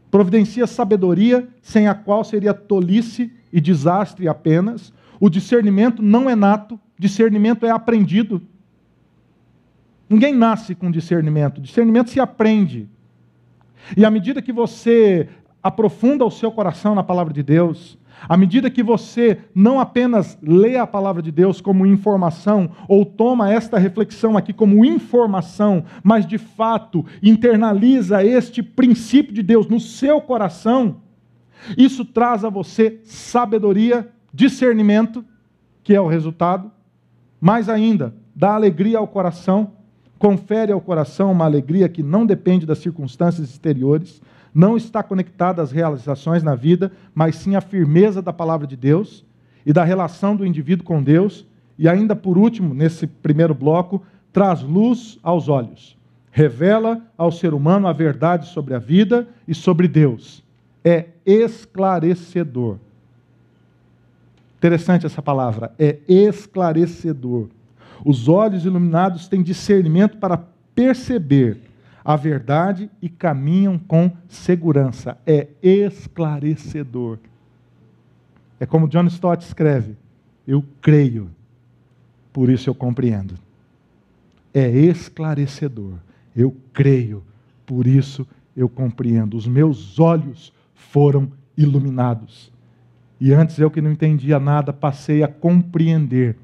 providencia sabedoria sem a qual seria tolice e desastre apenas. O discernimento não é nato, discernimento é aprendido. Ninguém nasce com discernimento, discernimento se aprende. E à medida que você aprofunda o seu coração na palavra de Deus, à medida que você não apenas lê a palavra de Deus como informação, ou toma esta reflexão aqui como informação, mas de fato internaliza este princípio de Deus no seu coração, isso traz a você sabedoria, discernimento, que é o resultado, mais ainda, dá alegria ao coração, confere ao coração uma alegria que não depende das circunstâncias exteriores, não está conectada às realizações na vida, mas sim à firmeza da palavra de Deus e da relação do indivíduo com Deus. E ainda por último, nesse primeiro bloco, traz luz aos olhos, revela ao ser humano a verdade sobre a vida e sobre Deus. É esclarecedor. Interessante essa palavra, é esclarecedor. Os olhos iluminados têm discernimento para perceber a verdade e caminham com segurança. É esclarecedor. É como John Stott escreve: Eu creio, por isso eu compreendo. É esclarecedor. Eu creio, por isso eu compreendo. Os meus olhos foram iluminados. E antes eu que não entendia nada, passei a compreender.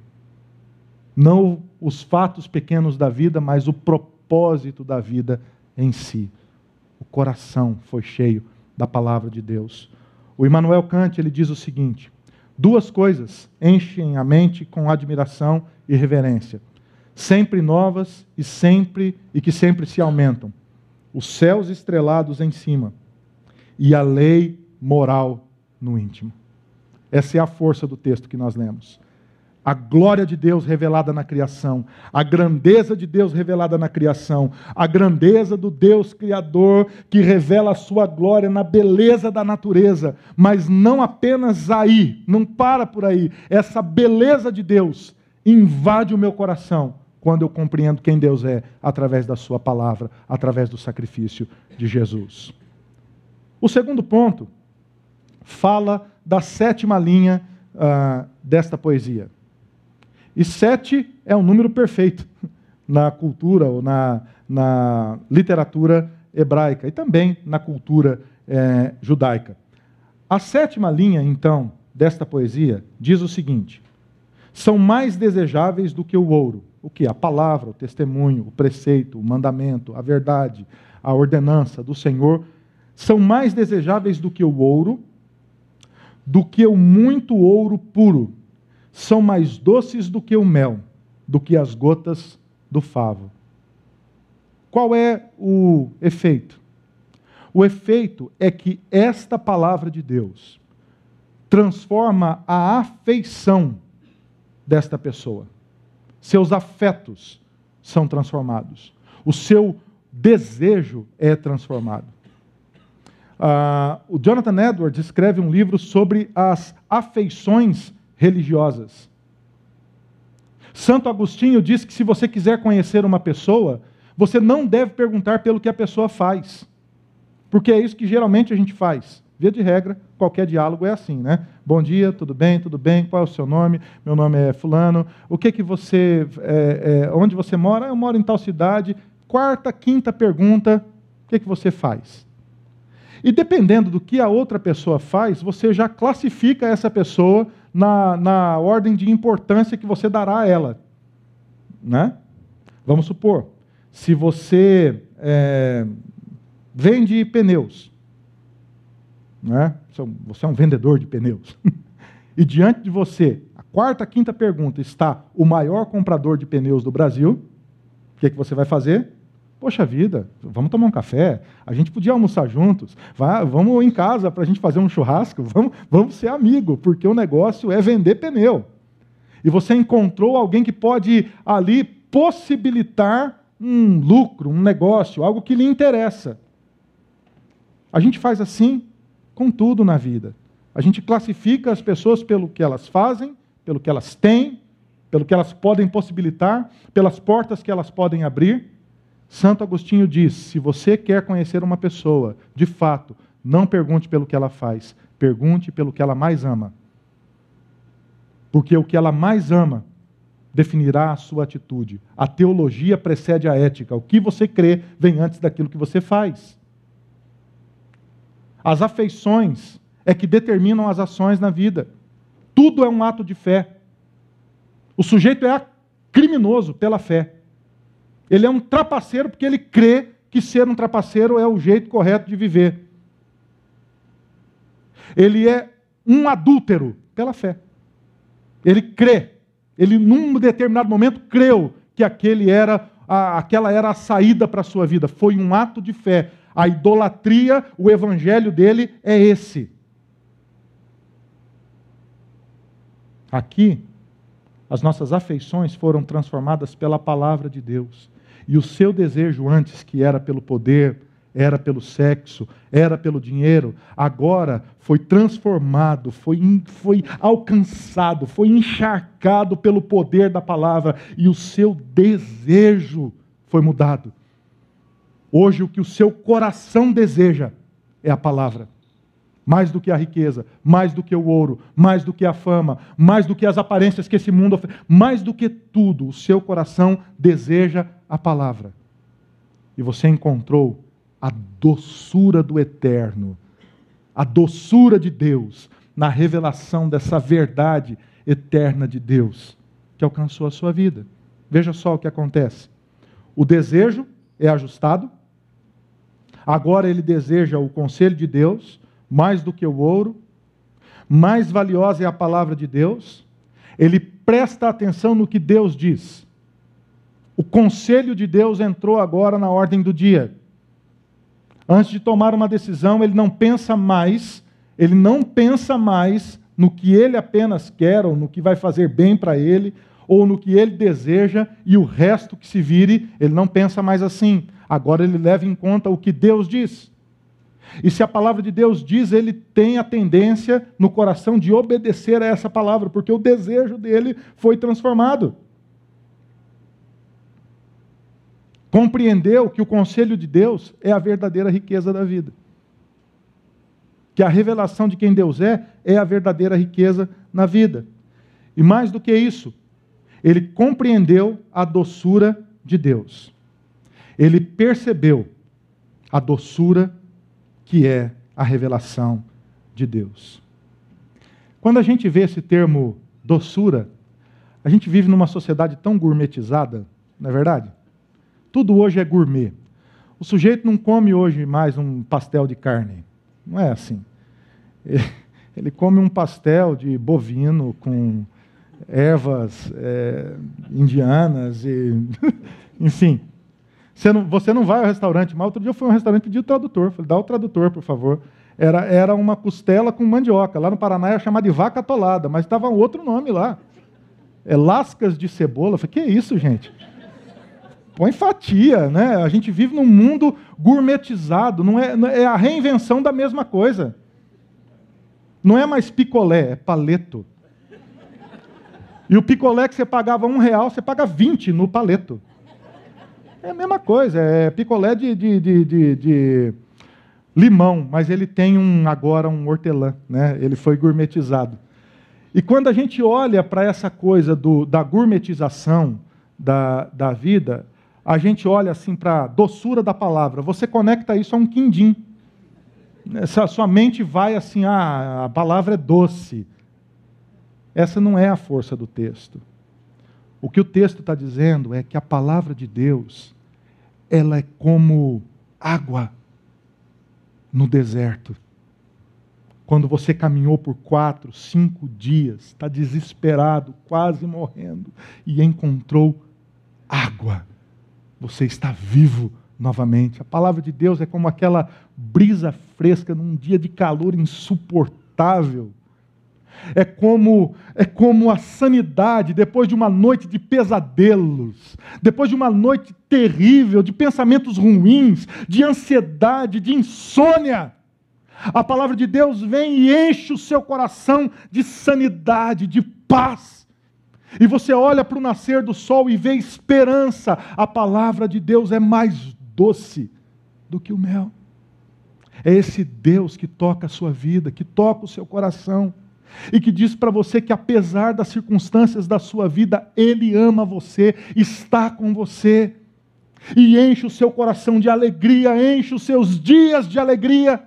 Não os fatos pequenos da vida, mas o propósito da vida em si. O coração foi cheio da palavra de Deus. O Immanuel Kant ele diz o seguinte: duas coisas enchem a mente com admiração e reverência, sempre novas e sempre e que sempre se aumentam. Os céus estrelados em cima e a lei moral no íntimo. Essa é a força do texto que nós lemos a glória de Deus revelada na criação, a grandeza de Deus revelada na criação, a grandeza do Deus Criador que revela a sua glória na beleza da natureza, mas não apenas aí, não para por aí. Essa beleza de Deus invade o meu coração quando eu compreendo quem Deus é através da Sua palavra, através do sacrifício de Jesus. O segundo ponto fala da sétima linha uh, desta poesia. E sete é um número perfeito [LAUGHS] na cultura ou na, na literatura hebraica e também na cultura é, judaica. A sétima linha, então, desta poesia diz o seguinte: são mais desejáveis do que o ouro. O que? A palavra, o testemunho, o preceito, o mandamento, a verdade, a ordenança do Senhor são mais desejáveis do que o ouro, do que o muito ouro puro são mais doces do que o mel, do que as gotas do favo. Qual é o efeito? O efeito é que esta palavra de Deus transforma a afeição desta pessoa. Seus afetos são transformados. O seu desejo é transformado. Uh, o Jonathan Edwards escreve um livro sobre as afeições religiosas. Santo Agostinho diz que se você quiser conhecer uma pessoa, você não deve perguntar pelo que a pessoa faz, porque é isso que geralmente a gente faz. Via de regra, qualquer diálogo é assim, né? Bom dia, tudo bem, tudo bem? Qual é o seu nome? Meu nome é fulano. O que que você, é, é, onde você mora? Eu moro em tal cidade. Quarta, quinta pergunta, o que que você faz? E dependendo do que a outra pessoa faz, você já classifica essa pessoa na, na ordem de importância que você dará a ela. Né? Vamos supor, se você é, vende pneus, né? você é um vendedor de pneus, [LAUGHS] e diante de você, a quarta, quinta pergunta, está o maior comprador de pneus do Brasil, o que, é que você vai fazer? Poxa vida, vamos tomar um café, a gente podia almoçar juntos, vai, vamos em casa para a gente fazer um churrasco, [LAUGHS] vamos, vamos ser amigo, porque o negócio é vender pneu. E você encontrou alguém que pode ali possibilitar um lucro, um negócio, algo que lhe interessa. A gente faz assim com tudo na vida. A gente classifica as pessoas pelo que elas fazem, pelo que elas têm, pelo que elas podem possibilitar, pelas portas que elas podem abrir. Santo Agostinho diz: se você quer conhecer uma pessoa, de fato, não pergunte pelo que ela faz, pergunte pelo que ela mais ama. Porque o que ela mais ama definirá a sua atitude. A teologia precede a ética. O que você crê vem antes daquilo que você faz. As afeições é que determinam as ações na vida. Tudo é um ato de fé. O sujeito é criminoso pela fé. Ele é um trapaceiro porque ele crê que ser um trapaceiro é o jeito correto de viver. Ele é um adúltero pela fé. Ele crê. Ele, num determinado momento, creu que aquele era a, aquela era a saída para a sua vida. Foi um ato de fé. A idolatria, o evangelho dele é esse. Aqui, as nossas afeições foram transformadas pela palavra de Deus. E o seu desejo antes, que era pelo poder, era pelo sexo, era pelo dinheiro, agora foi transformado, foi, foi alcançado, foi encharcado pelo poder da palavra e o seu desejo foi mudado. Hoje, o que o seu coração deseja é a palavra. Mais do que a riqueza, mais do que o ouro, mais do que a fama, mais do que as aparências que esse mundo oferece, mais do que tudo, o seu coração deseja a palavra. E você encontrou a doçura do eterno, a doçura de Deus na revelação dessa verdade eterna de Deus que alcançou a sua vida. Veja só o que acontece. O desejo é ajustado. Agora ele deseja o conselho de Deus mais do que o ouro. Mais valiosa é a palavra de Deus. Ele presta atenção no que Deus diz. O conselho de Deus entrou agora na ordem do dia. Antes de tomar uma decisão, ele não pensa mais, ele não pensa mais no que ele apenas quer, ou no que vai fazer bem para ele, ou no que ele deseja, e o resto que se vire, ele não pensa mais assim. Agora ele leva em conta o que Deus diz. E se a palavra de Deus diz, ele tem a tendência no coração de obedecer a essa palavra, porque o desejo dele foi transformado. Compreendeu que o conselho de Deus é a verdadeira riqueza da vida. Que a revelação de quem Deus é é a verdadeira riqueza na vida. E mais do que isso, ele compreendeu a doçura de Deus. Ele percebeu a doçura que é a revelação de Deus. Quando a gente vê esse termo doçura, a gente vive numa sociedade tão gourmetizada, não é verdade? Tudo hoje é gourmet. O sujeito não come hoje mais um pastel de carne. Não é assim. [LAUGHS] Ele come um pastel de bovino com ervas é, indianas e, [LAUGHS] enfim, Você não, você não vai ao restaurante, mas outro dia eu fui a um restaurante pedi o tradutor. Falei, dá o tradutor, por favor. Era, era uma costela com mandioca. Lá no Paraná é chamada de vaca atolada, mas estava um outro nome lá. É lascas de cebola. Eu falei, que isso, gente? Põe fatia, né? A gente vive num mundo gourmetizado, não é, não é, é a reinvenção da mesma coisa. Não é mais picolé, é paleto. E o picolé que você pagava um real, você paga 20 no paleto. É a mesma coisa, é picolé de, de, de, de, de limão, mas ele tem um agora um hortelã, né? ele foi gourmetizado. E quando a gente olha para essa coisa do, da gourmetização da, da vida, a gente olha assim para a doçura da palavra, você conecta isso a um quindim. Essa, sua mente vai assim, ah, a palavra é doce. Essa não é a força do texto. O que o texto está dizendo é que a palavra de Deus ela é como água no deserto. Quando você caminhou por quatro, cinco dias, está desesperado, quase morrendo, e encontrou água, você está vivo novamente. A palavra de Deus é como aquela brisa fresca num dia de calor insuportável é como é como a sanidade depois de uma noite de pesadelos, depois de uma noite terrível de pensamentos ruins, de ansiedade, de insônia. A palavra de Deus vem e enche o seu coração de sanidade, de paz. E você olha para o nascer do sol e vê esperança. A palavra de Deus é mais doce do que o mel. É esse Deus que toca a sua vida, que toca o seu coração e que diz para você que, apesar das circunstâncias da sua vida, Ele ama você, está com você, e enche o seu coração de alegria, enche os seus dias de alegria.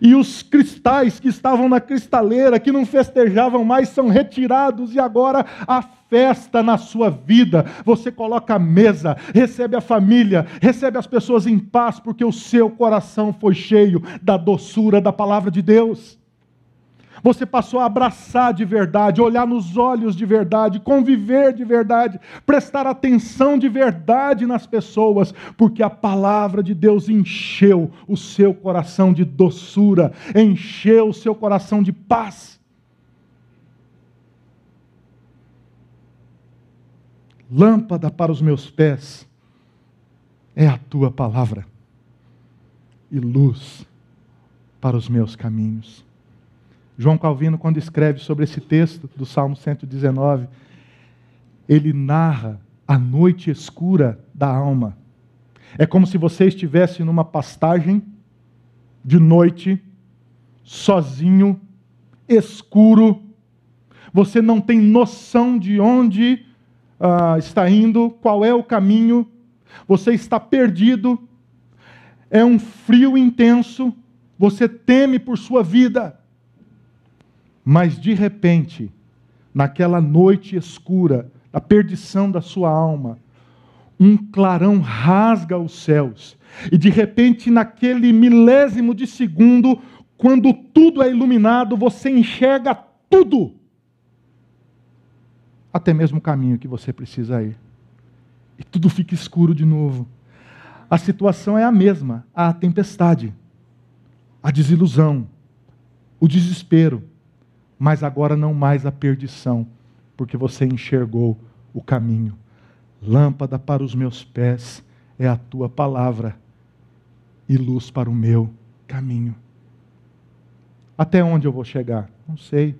E os cristais que estavam na cristaleira, que não festejavam mais, são retirados, e agora a festa na sua vida. Você coloca a mesa, recebe a família, recebe as pessoas em paz, porque o seu coração foi cheio da doçura da palavra de Deus. Você passou a abraçar de verdade, olhar nos olhos de verdade, conviver de verdade, prestar atenção de verdade nas pessoas, porque a palavra de Deus encheu o seu coração de doçura, encheu o seu coração de paz. Lâmpada para os meus pés é a tua palavra, e luz para os meus caminhos. João Calvino, quando escreve sobre esse texto do Salmo 119, ele narra a noite escura da alma. É como se você estivesse numa pastagem de noite, sozinho, escuro, você não tem noção de onde uh, está indo, qual é o caminho, você está perdido, é um frio intenso, você teme por sua vida. Mas de repente, naquela noite escura, a perdição da sua alma, um clarão rasga os céus. E de repente, naquele milésimo de segundo, quando tudo é iluminado, você enxerga tudo. Até mesmo o caminho que você precisa ir. E tudo fica escuro de novo. A situação é a mesma: a tempestade, a desilusão, o desespero mas agora não mais a perdição, porque você enxergou o caminho. Lâmpada para os meus pés é a tua palavra e luz para o meu caminho. Até onde eu vou chegar? Não sei.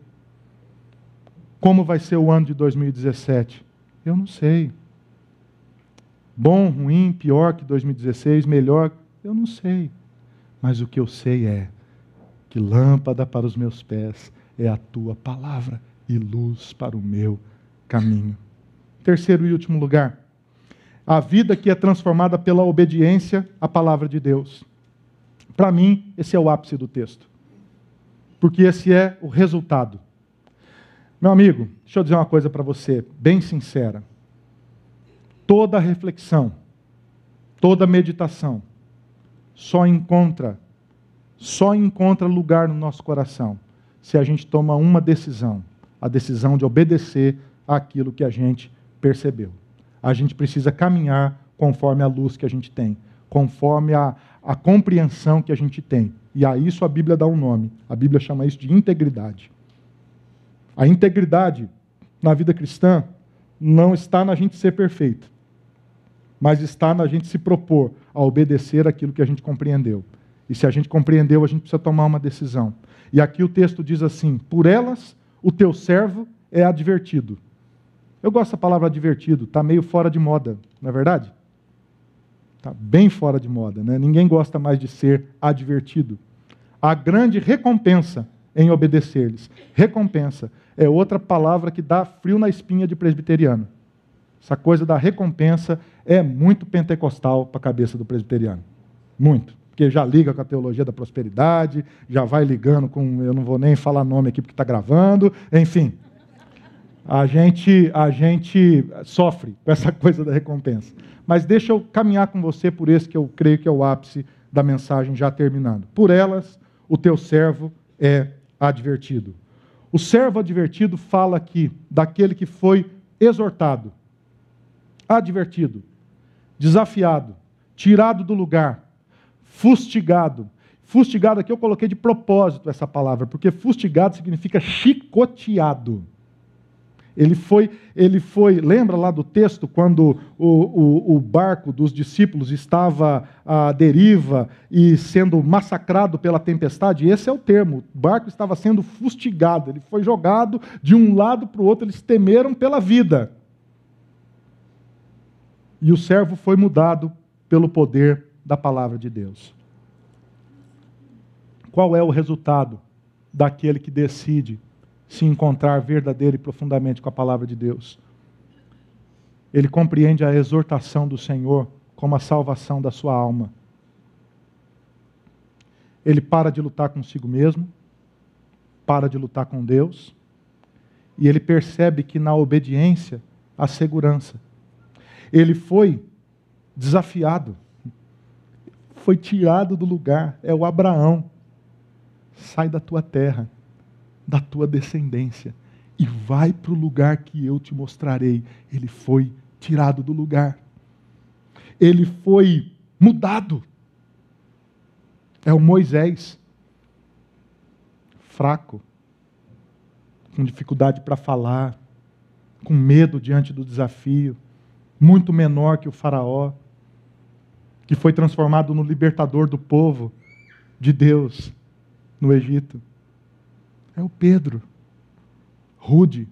Como vai ser o ano de 2017? Eu não sei. Bom, ruim, pior que 2016, melhor? Eu não sei. Mas o que eu sei é que lâmpada para os meus pés é a tua palavra e luz para o meu caminho. Terceiro e último lugar, a vida que é transformada pela obediência à palavra de Deus. Para mim, esse é o ápice do texto, porque esse é o resultado. Meu amigo, deixa eu dizer uma coisa para você, bem sincera. Toda reflexão, toda meditação, só encontra, só encontra lugar no nosso coração se a gente toma uma decisão, a decisão de obedecer àquilo que a gente percebeu. A gente precisa caminhar conforme a luz que a gente tem, conforme a, a compreensão que a gente tem. E a isso a Bíblia dá um nome. A Bíblia chama isso de integridade. A integridade na vida cristã não está na gente ser perfeito, mas está na gente se propor a obedecer aquilo que a gente compreendeu. E se a gente compreendeu, a gente precisa tomar uma decisão. E aqui o texto diz assim: Por elas o teu servo é advertido. Eu gosto da palavra advertido, está meio fora de moda, não é verdade? Está bem fora de moda, né? Ninguém gosta mais de ser advertido. A grande recompensa em obedecer-lhes. Recompensa é outra palavra que dá frio na espinha de presbiteriano. Essa coisa da recompensa é muito pentecostal para a cabeça do presbiteriano. Muito. Porque já liga com a teologia da prosperidade, já vai ligando com. Eu não vou nem falar nome aqui porque está gravando, enfim a gente, a gente sofre com essa [LAUGHS] coisa da recompensa. Mas deixa eu caminhar com você por esse que eu creio que é o ápice da mensagem já terminando. Por elas, o teu servo é advertido. O servo advertido fala aqui daquele que foi exortado, advertido, desafiado, tirado do lugar, fustigado. Fustigado aqui eu coloquei de propósito essa palavra, porque fustigado significa chicoteado. Ele foi, ele foi, lembra lá do texto, quando o, o, o, barco dos discípulos estava à deriva e sendo massacrado pela tempestade? Esse é o termo. O barco estava sendo fustigado, ele foi jogado de um lado para o outro, eles temeram pela vida. E o servo foi mudado pelo poder da palavra de Deus. Qual é o resultado daquele que decide se encontrar verdadeiro e profundamente com a palavra de Deus. Ele compreende a exortação do Senhor como a salvação da sua alma. Ele para de lutar consigo mesmo, para de lutar com Deus, e ele percebe que na obediência há segurança. Ele foi desafiado, foi tirado do lugar, é o Abraão. Sai da tua terra da tua descendência e vai para o lugar que eu te mostrarei. Ele foi tirado do lugar. Ele foi mudado. É o Moisés, fraco, com dificuldade para falar, com medo diante do desafio, muito menor que o Faraó, que foi transformado no libertador do povo de Deus no Egito. É o Pedro, rude,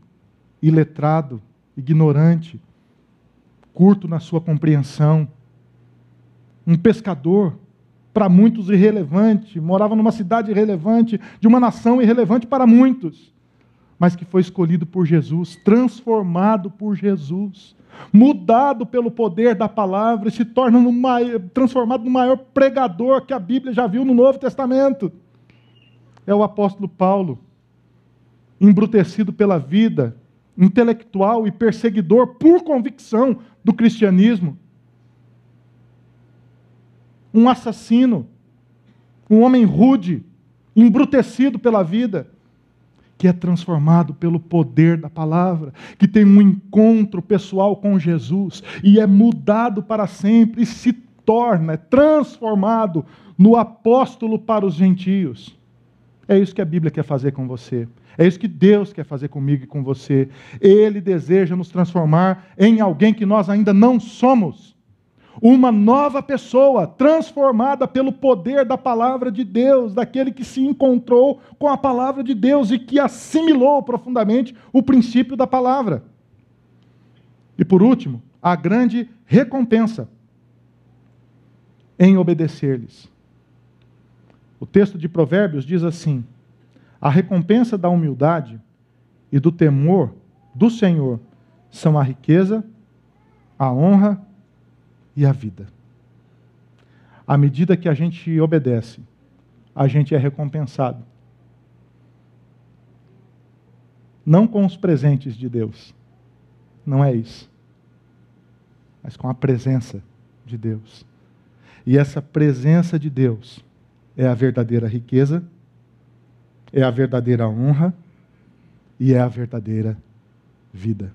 iletrado, ignorante, curto na sua compreensão. Um pescador, para muitos irrelevante, morava numa cidade irrelevante, de uma nação irrelevante para muitos, mas que foi escolhido por Jesus, transformado por Jesus, mudado pelo poder da palavra e se torna no maior, transformado no maior pregador que a Bíblia já viu no Novo Testamento. É o apóstolo Paulo embrutecido pela vida, intelectual e perseguidor por convicção do cristianismo. Um assassino, um homem rude, embrutecido pela vida, que é transformado pelo poder da palavra, que tem um encontro pessoal com Jesus e é mudado para sempre e se torna, é transformado no apóstolo para os gentios. É isso que a Bíblia quer fazer com você. É isso que Deus quer fazer comigo e com você. Ele deseja nos transformar em alguém que nós ainda não somos. Uma nova pessoa, transformada pelo poder da palavra de Deus, daquele que se encontrou com a palavra de Deus e que assimilou profundamente o princípio da palavra. E por último, a grande recompensa em obedecer-lhes. O texto de Provérbios diz assim: a recompensa da humildade e do temor do Senhor são a riqueza, a honra e a vida. À medida que a gente obedece, a gente é recompensado. Não com os presentes de Deus, não é isso, mas com a presença de Deus. E essa presença de Deus é a verdadeira riqueza é a verdadeira honra e é a verdadeira vida.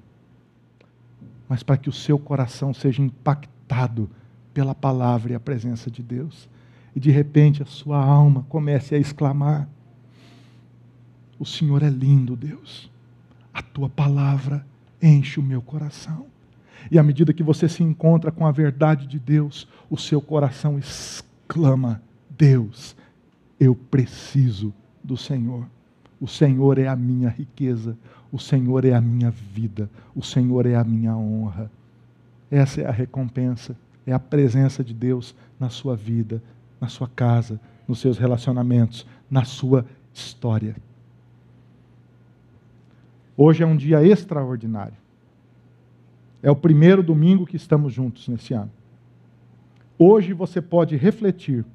Mas para que o seu coração seja impactado impactado pela palavra e a presença de Deus. E de repente a sua alma comece a exclamar: O Senhor é lindo, Deus. A tua palavra enche o meu coração. E à medida que você se encontra com a verdade de Deus, o seu coração exclama: Deus, eu preciso do Senhor. O Senhor é a minha riqueza, o Senhor é a minha vida, o Senhor é a minha honra. Essa é a recompensa, é a presença de Deus na sua vida, na sua casa, nos seus relacionamentos, na sua história. Hoje é um dia extraordinário. É o primeiro domingo que estamos juntos nesse ano. Hoje você pode refletir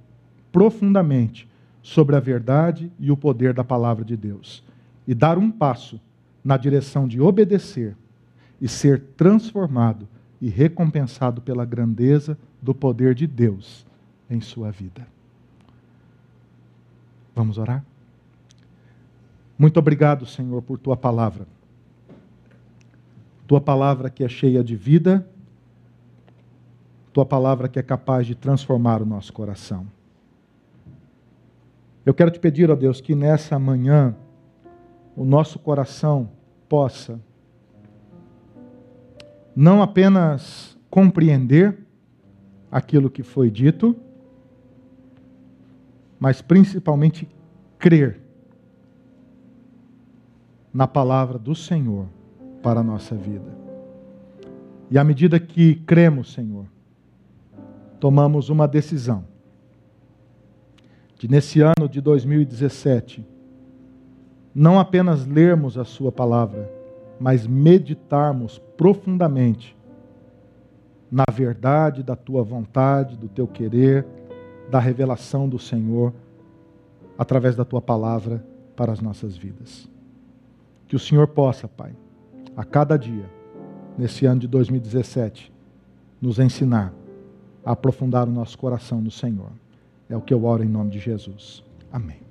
profundamente sobre a verdade e o poder da palavra de Deus e dar um passo na direção de obedecer e ser transformado e recompensado pela grandeza do poder de Deus em sua vida. Vamos orar? Muito obrigado, Senhor, por tua palavra. Tua palavra que é cheia de vida, tua palavra que é capaz de transformar o nosso coração. Eu quero te pedir, ó Deus, que nessa manhã o nosso coração possa não apenas compreender aquilo que foi dito, mas principalmente crer na palavra do Senhor para a nossa vida. E à medida que cremos, Senhor, tomamos uma decisão de, nesse ano de 2017, não apenas lermos a Sua palavra, mas meditarmos profundamente na verdade da Tua vontade, do Teu querer, da revelação do Senhor, através da Tua palavra para as nossas vidas. Que o Senhor possa, Pai, a cada dia, nesse ano de 2017, nos ensinar a aprofundar o nosso coração no Senhor. É o que eu oro em nome de Jesus. Amém.